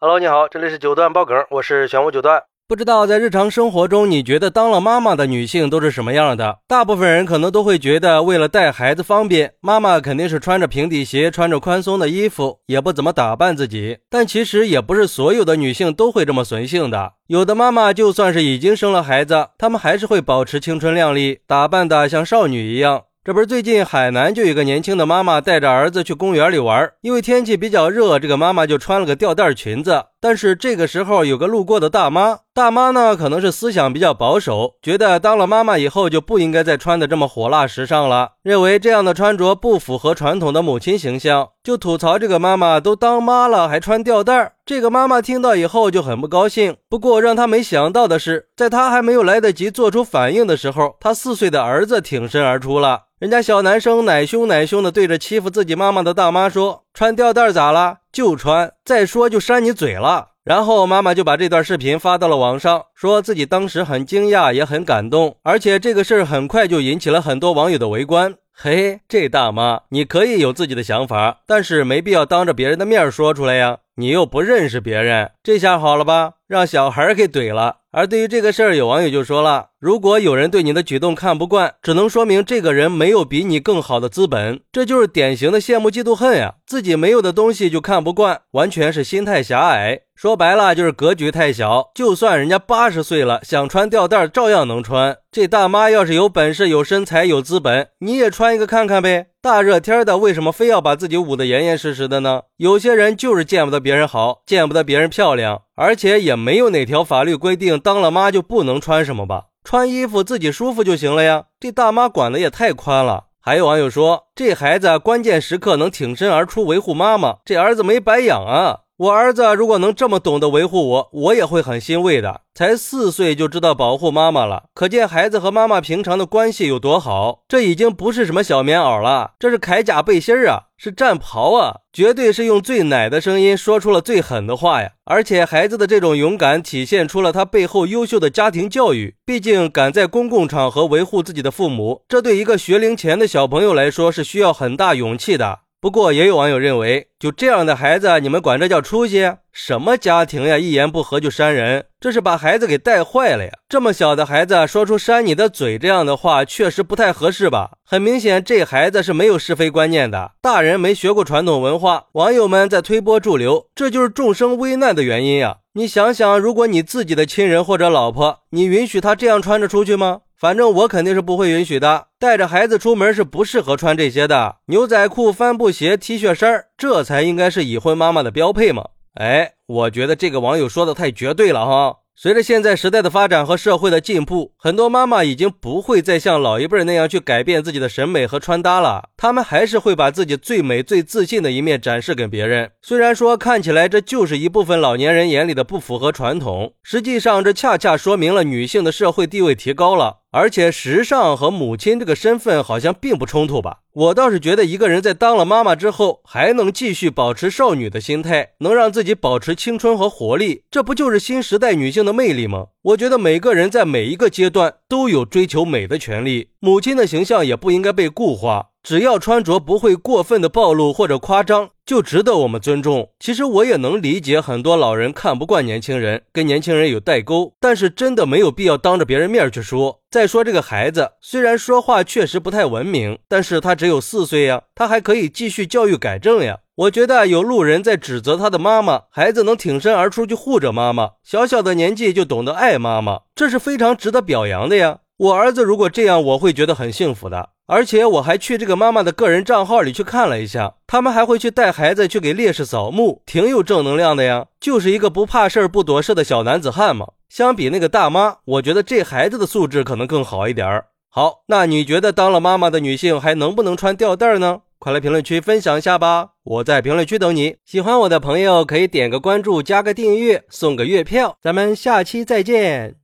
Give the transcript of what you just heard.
Hello，你好，这里是九段爆梗，我是玄武九段。不知道在日常生活中，你觉得当了妈妈的女性都是什么样的？大部分人可能都会觉得，为了带孩子方便，妈妈肯定是穿着平底鞋，穿着宽松的衣服，也不怎么打扮自己。但其实也不是所有的女性都会这么随性的，有的妈妈就算是已经生了孩子，她们还是会保持青春靓丽，打扮的像少女一样。这不是最近海南就有一个年轻的妈妈带着儿子去公园里玩，因为天气比较热，这个妈妈就穿了个吊带裙子。但是这个时候有个路过的大妈，大妈呢可能是思想比较保守，觉得当了妈妈以后就不应该再穿的这么火辣时尚了，认为这样的穿着不符合传统的母亲形象，就吐槽这个妈妈都当妈了还穿吊带。这个妈妈听到以后就很不高兴。不过让她没想到的是，在她还没有来得及做出反应的时候，她四岁的儿子挺身而出了。人家小男生奶凶奶凶的对着欺负自己妈妈的大妈说：“穿吊带咋了？就穿，再说就扇你嘴了。”然后妈妈就把这段视频发到了网上，说自己当时很惊讶，也很感动，而且这个事儿很快就引起了很多网友的围观。嘿，这大妈，你可以有自己的想法，但是没必要当着别人的面说出来呀。你又不认识别人，这下好了吧？让小孩给怼了。而对于这个事儿，有网友就说了：如果有人对你的举动看不惯，只能说明这个人没有比你更好的资本，这就是典型的羡慕嫉妒恨呀！自己没有的东西就看不惯，完全是心态狭隘。说白了就是格局太小。就算人家八十岁了，想穿吊带照样能穿。这大妈要是有本事、有身材、有资本，你也穿一个看看呗。大热天的，为什么非要把自己捂得严严实实的呢？有些人就是见不得别人好，见不得别人漂亮，而且也没有哪条法律规定当了妈就不能穿什么吧？穿衣服自己舒服就行了呀。这大妈管的也太宽了。还有网友说，这孩子关键时刻能挺身而出维护妈妈，这儿子没白养啊。我儿子如果能这么懂得维护我，我也会很欣慰的。才四岁就知道保护妈妈了，可见孩子和妈妈平常的关系有多好。这已经不是什么小棉袄了，这是铠甲背心儿啊，是战袍啊，绝对是用最奶的声音说出了最狠的话呀！而且孩子的这种勇敢，体现出了他背后优秀的家庭教育。毕竟敢在公共场合维护自己的父母，这对一个学龄前的小朋友来说是需要很大勇气的。不过也有网友认为，就这样的孩子，你们管这叫出息？什么家庭呀？一言不合就扇人，这是把孩子给带坏了呀！这么小的孩子说出扇你的嘴这样的话，确实不太合适吧？很明显，这孩子是没有是非观念的，大人没学过传统文化。网友们在推波助流，这就是众生危难的原因呀！你想想，如果你自己的亲人或者老婆，你允许他这样穿着出去吗？反正我肯定是不会允许的。带着孩子出门是不适合穿这些的，牛仔裤、帆布鞋、T 恤衫这才应该是已婚妈妈的标配嘛。哎，我觉得这个网友说的太绝对了哈。随着现在时代的发展和社会的进步，很多妈妈已经不会再像老一辈那样去改变自己的审美和穿搭了，她们还是会把自己最美、最自信的一面展示给别人。虽然说看起来这就是一部分老年人眼里的不符合传统，实际上这恰恰说明了女性的社会地位提高了。而且时尚和母亲这个身份好像并不冲突吧？我倒是觉得一个人在当了妈妈之后，还能继续保持少女的心态，能让自己保持青春和活力，这不就是新时代女性的魅力吗？我觉得每个人在每一个阶段都有追求美的权利，母亲的形象也不应该被固化。只要穿着不会过分的暴露或者夸张，就值得我们尊重。其实我也能理解很多老人看不惯年轻人，跟年轻人有代沟，但是真的没有必要当着别人面去说。再说这个孩子，虽然说话确实不太文明，但是他只有四岁呀，他还可以继续教育改正呀。我觉得有路人在指责他的妈妈，孩子能挺身而出去护着妈妈，小小的年纪就懂得爱妈妈，这是非常值得表扬的呀。我儿子如果这样，我会觉得很幸福的。而且我还去这个妈妈的个人账号里去看了一下，他们还会去带孩子去给烈士扫墓，挺有正能量的呀。就是一个不怕事儿、不躲事的小男子汉嘛。相比那个大妈，我觉得这孩子的素质可能更好一点儿。好，那你觉得当了妈妈的女性还能不能穿吊带呢？快来评论区分享一下吧，我在评论区等你。喜欢我的朋友可以点个关注、加个订阅、送个月票，咱们下期再见。